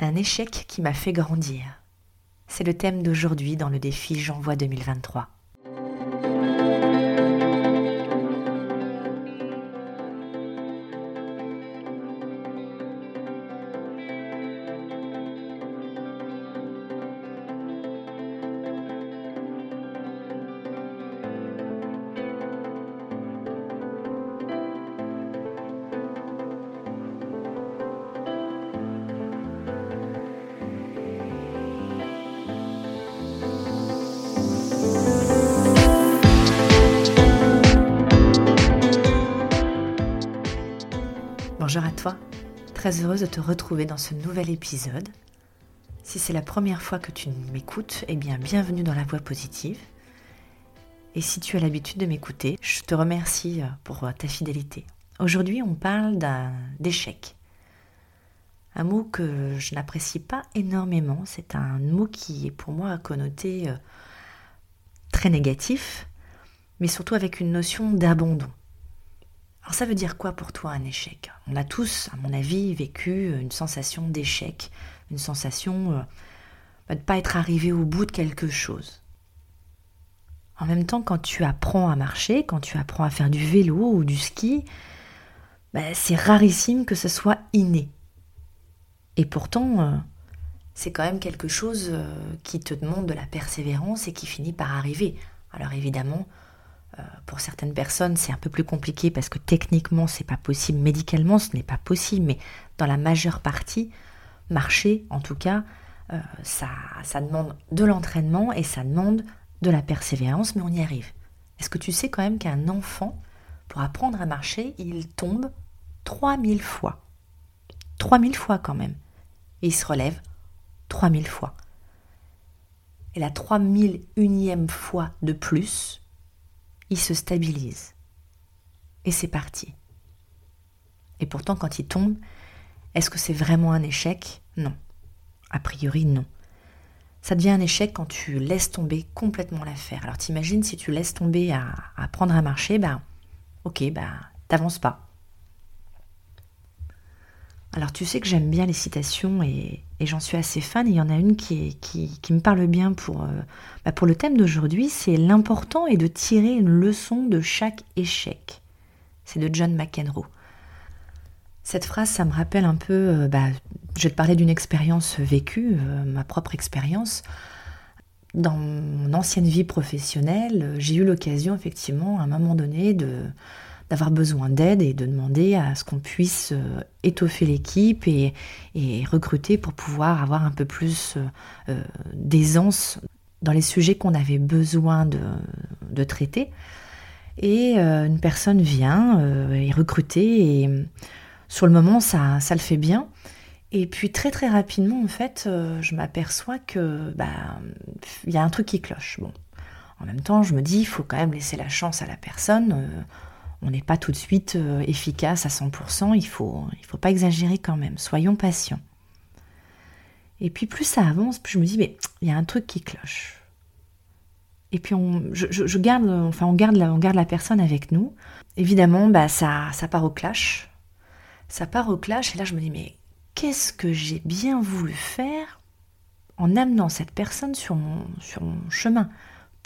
Un échec qui m'a fait grandir. C'est le thème d'aujourd'hui dans le défi J'envoie 2023. Bonjour à toi, très heureuse de te retrouver dans ce nouvel épisode. Si c'est la première fois que tu m'écoutes, eh bien bienvenue dans la voie positive. Et si tu as l'habitude de m'écouter, je te remercie euh, pour euh, ta fidélité. Aujourd'hui, on parle d'échec. Un mot que je n'apprécie pas énormément, c'est un mot qui est pour moi connoté euh, très négatif, mais surtout avec une notion d'abandon. Alors ça veut dire quoi pour toi un échec? On a tous, à mon avis, vécu une sensation d'échec, une sensation euh, bah, de ne pas être arrivé au bout de quelque chose. En même temps, quand tu apprends à marcher, quand tu apprends à faire du vélo ou du ski, bah, c'est rarissime que ce soit inné. Et pourtant, euh, c'est quand même quelque chose euh, qui te demande de la persévérance et qui finit par arriver. Alors évidemment, euh, pour certaines personnes, c'est un peu plus compliqué parce que techniquement, c'est pas possible. Médicalement, ce n'est pas possible. Mais dans la majeure partie, marcher, en tout cas, euh, ça, demande de l'entraînement et ça demande de la persévérance, mais on y arrive. Est-ce que tu sais quand même qu'un enfant, pour apprendre à marcher, il tombe 3000 fois? 3000 fois quand même. Et il se relève 3000 fois. Et la 3001e fois de plus, il se stabilise. Et c'est parti. Et pourtant, quand il tombe, est-ce que c'est vraiment un échec? Non. A priori, non. Ça devient un échec quand tu laisses tomber complètement l'affaire. Alors t'imagines si tu laisses tomber à, apprendre à marcher, ben ok, ben t'avances pas. Alors tu sais que j'aime bien les citations et, j'en suis assez fan. Il y en a une qui, me parle bien pour, euh, bah, pour le thème d'aujourd'hui, c'est l'important est de tirer une leçon de chaque échec. C'est de John McEnroe. Cette phrase, ça me rappelle un peu, euh, bah, je vais te parler d'une expérience vécue, euh, ma propre expérience. Dans mon ancienne vie professionnelle, j'ai eu l'occasion effectivement à un moment donné de, d'avoir besoin d'aide et de demander à ce qu'on puisse euh, étoffer l'équipe et, recruter pour pouvoir avoir un peu plus euh, euh, d'aisance dans les sujets qu'on avait besoin de, traiter. Et une personne vient et recruter et sur le moment ça, ça le fait bien. Et puis très très rapidement en fait je m'aperçois que bah il y a un truc qui cloche. Bon, en même temps je me dis il faut quand même laisser la chance à la personne on n'est pas tout de suite euh, efficace à 100%, il faut, il faut pas exagérer quand même, soyons patients. Et puis plus ça avance, plus je me dis, mais il y a un truc qui cloche. Et puis on, je, garde, enfin on garde, la, personne avec nous. Évidemment, bah ça, ça part au clash. Ça part au clash, et là je me dis, mais qu'est-ce que j'ai bien voulu faire en amenant cette personne sur mon, sur mon chemin?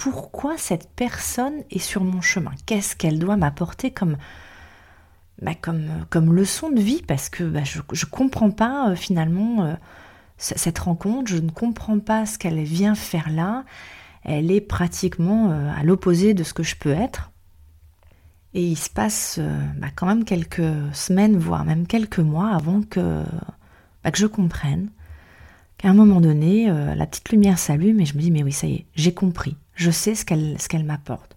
Pourquoi cette personne est sur mon chemin? Qu'est-ce qu'elle doit m'apporter comme, bah, comme, comme leçon de vie? Parce que bah, je ne comprends pas euh, finalement euh, cette rencontre, je ne comprends pas ce qu'elle vient faire là. Elle est pratiquement euh, à l'opposé de ce que je peux être. Et il se passe bah, quand même quelques semaines, voire même quelques mois avant que, que je comprenne qu'à un moment donné, la petite lumière s'allume et je me dis, mais oui, ça y est, j'ai compris. Je sais ce qu'elle m'apporte.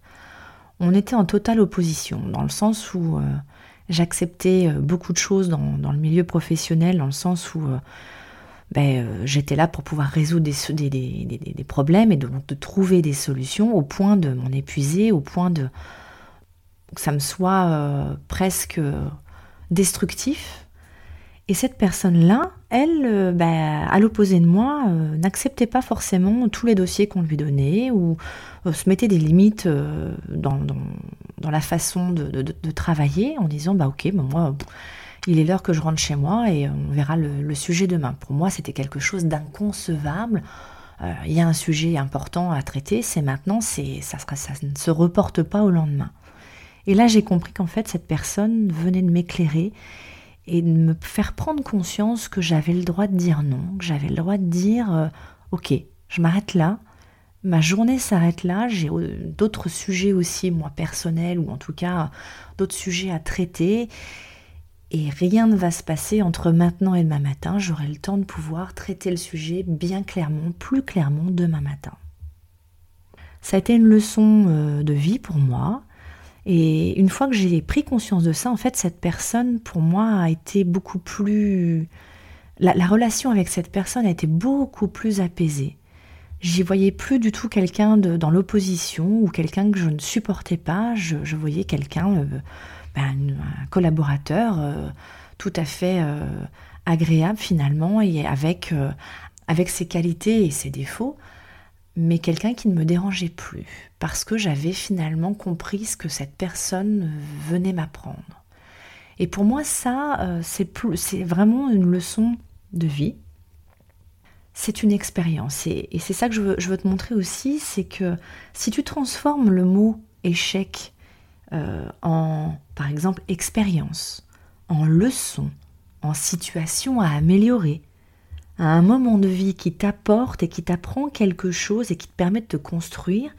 On était en totale opposition, dans le sens où euh, j'acceptais euh, beaucoup de choses dans, le milieu professionnel, dans le sens où euh, ben, j'étais là pour pouvoir résoudre des, des, problèmes et de, trouver des solutions au point de m'en épuiser, au point de que ça me soit presque destructif et cette personne-là, elle, euh, bah, à l'opposé de moi, euh, n'acceptait pas forcément tous les dossiers qu'on lui donnait ou euh, se mettait des limites dans, la façon de, travailler en disant bah ok, bah, moi, il est l'heure que je rentre chez moi et on verra le, sujet demain. Pour moi, c'était quelque chose d'inconcevable. Il y a un sujet important à traiter, c'est maintenant, ça, ça ne se reporte pas au lendemain. Et là, j'ai compris qu'en fait, cette personne venait de m'éclairer et de me faire prendre conscience que j'avais le droit de dire non, que j'avais le droit de dire euh, ok, je m'arrête là, ma journée s'arrête là, j'ai euh, d'autres sujets aussi, moi personnels, ou en tout cas d'autres sujets à traiter, et rien ne va se passer entre maintenant et demain matin, j'aurai le temps de pouvoir traiter le sujet bien clairement, plus clairement demain matin. Ça a été une leçon euh, de vie pour moi, et une fois que j'ai pris conscience de ça, en fait, cette personne, pour moi, a été beaucoup plus... La, relation avec cette personne a été beaucoup plus apaisée. J'y voyais plus du tout quelqu'un dans l'opposition ou quelqu'un que je ne supportais pas. Je, voyais quelqu'un, euh, ben, un collaborateur euh, tout à fait euh, agréable finalement et avec, avec ses qualités et ses défauts, mais quelqu'un qui ne me dérangeait plus, parce que j'avais finalement compris ce que cette personne venait m'apprendre. Et pour moi, ça, euh, c'est vraiment une leçon de vie. C'est une expérience. Et, c'est ça que je veux, te montrer aussi, c'est que si tu transformes le mot échec euh, en, par exemple, expérience, en leçon, en situation à améliorer, à un moment de vie qui t'apporte et qui t'apprend quelque chose et qui te permet de te construire,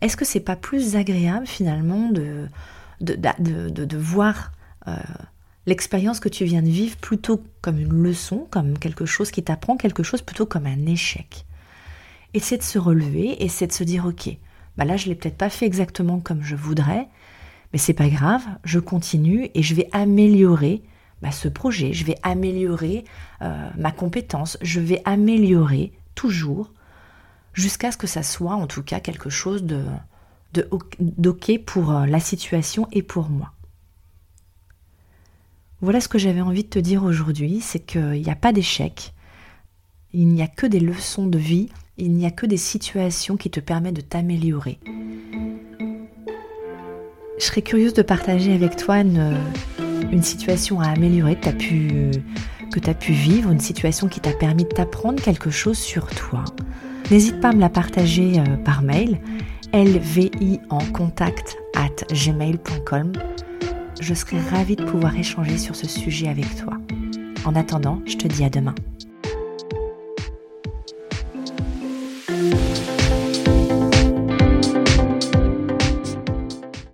est-ce que c'est pas plus agréable finalement de, de, de, voir euh, l'expérience que tu viens de vivre plutôt comme une leçon, comme quelque chose qui t'apprend quelque chose, plutôt comme un échec? Et c'est de se relever et c'est de se dire ok, bah là je l'ai peut-être pas fait exactement comme je voudrais, mais c'est pas grave, je continue et je vais améliorer bah, ce projet, je vais améliorer euh, ma compétence, je vais améliorer toujours jusqu'à ce que ça soit en tout cas quelque chose de d'ok pour euh, la situation et pour moi. Voilà ce que j'avais envie de te dire aujourd'hui, c'est qu'il n'y a pas d'échec, il n'y a que des leçons de vie, il n'y a que des situations qui te permettent de t'améliorer. Je serais curieuse de partager avec toi une, une situation à améliorer que tu as pu, que pu vivre, une situation qui t'a permis de t'apprendre quelque chose sur toi. N'hésite pas à me la partager euh, par mail, lvi en contact at gmail.com. Je serai ravie de pouvoir échanger sur ce sujet avec toi. En attendant, je te dis à demain.